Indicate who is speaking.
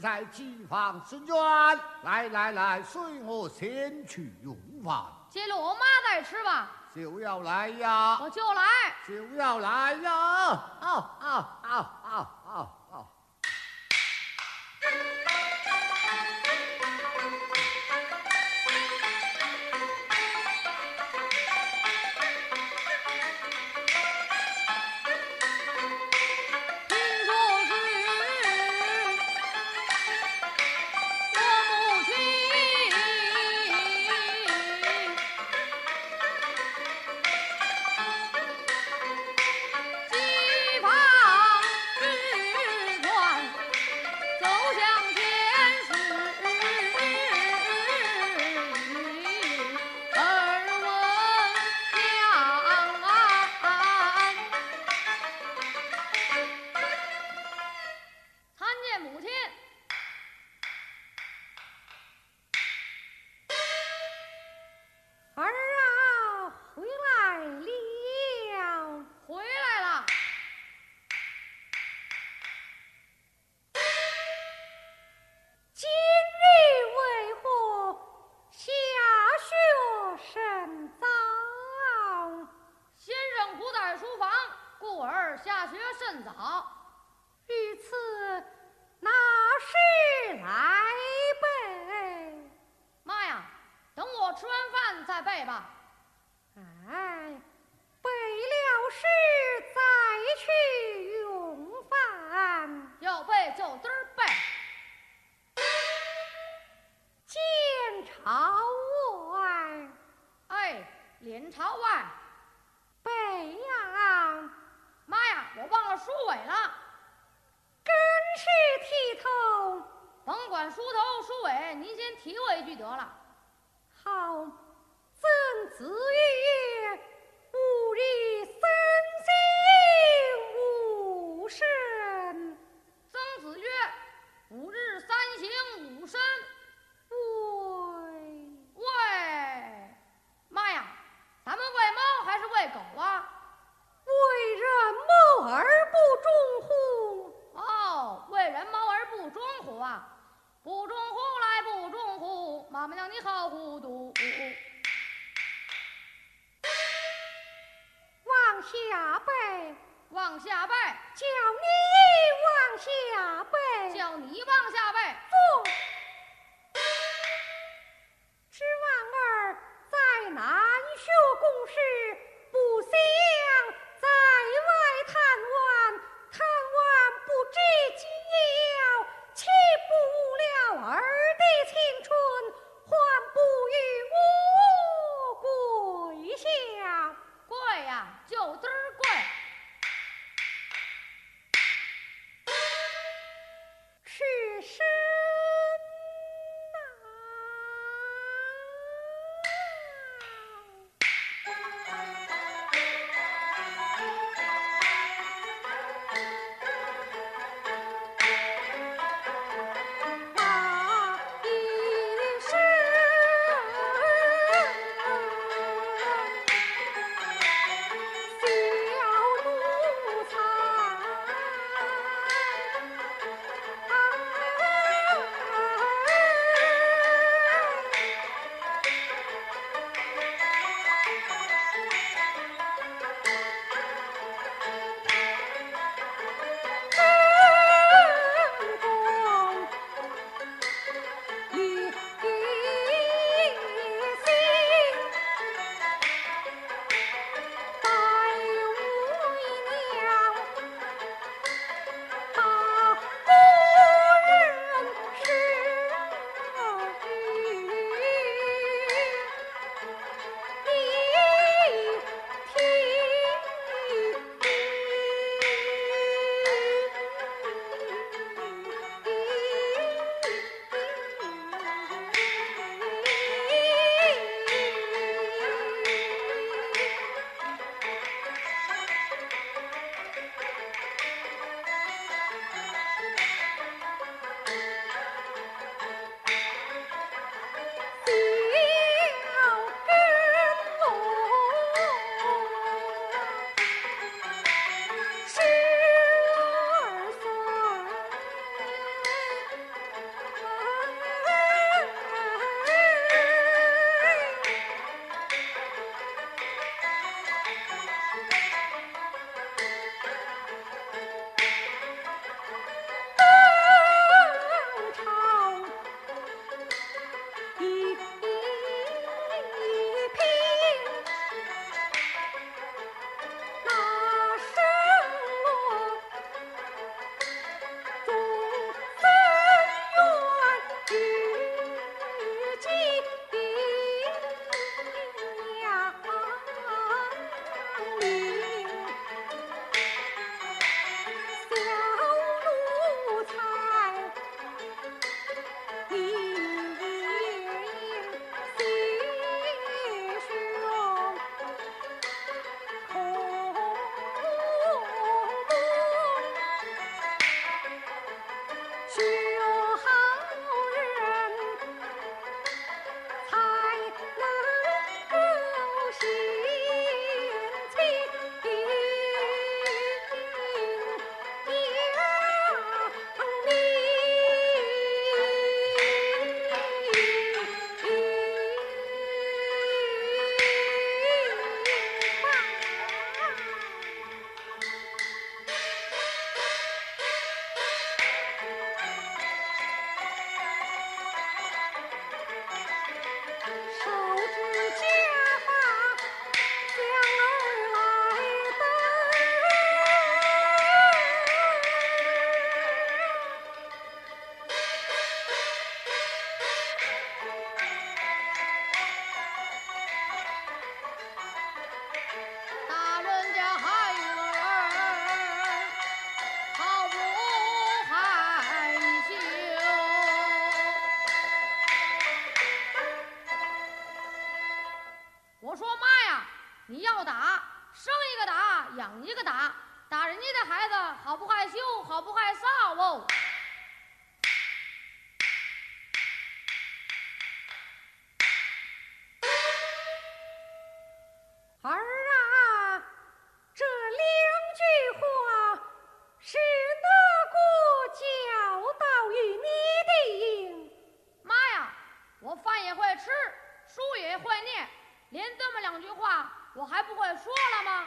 Speaker 1: 在机房孙院。来来来，随我先去用饭。
Speaker 2: 接了我妈再吃吧。
Speaker 1: 就要来呀！
Speaker 2: 我就来。
Speaker 1: 就要来呀！啊啊去得了。叫你往下背只望儿在难学故事不想在
Speaker 3: 外探望探望不知今宵岂不了儿的
Speaker 1: 青春还不与我跪下。跪呀就两句话我还不会说了吗？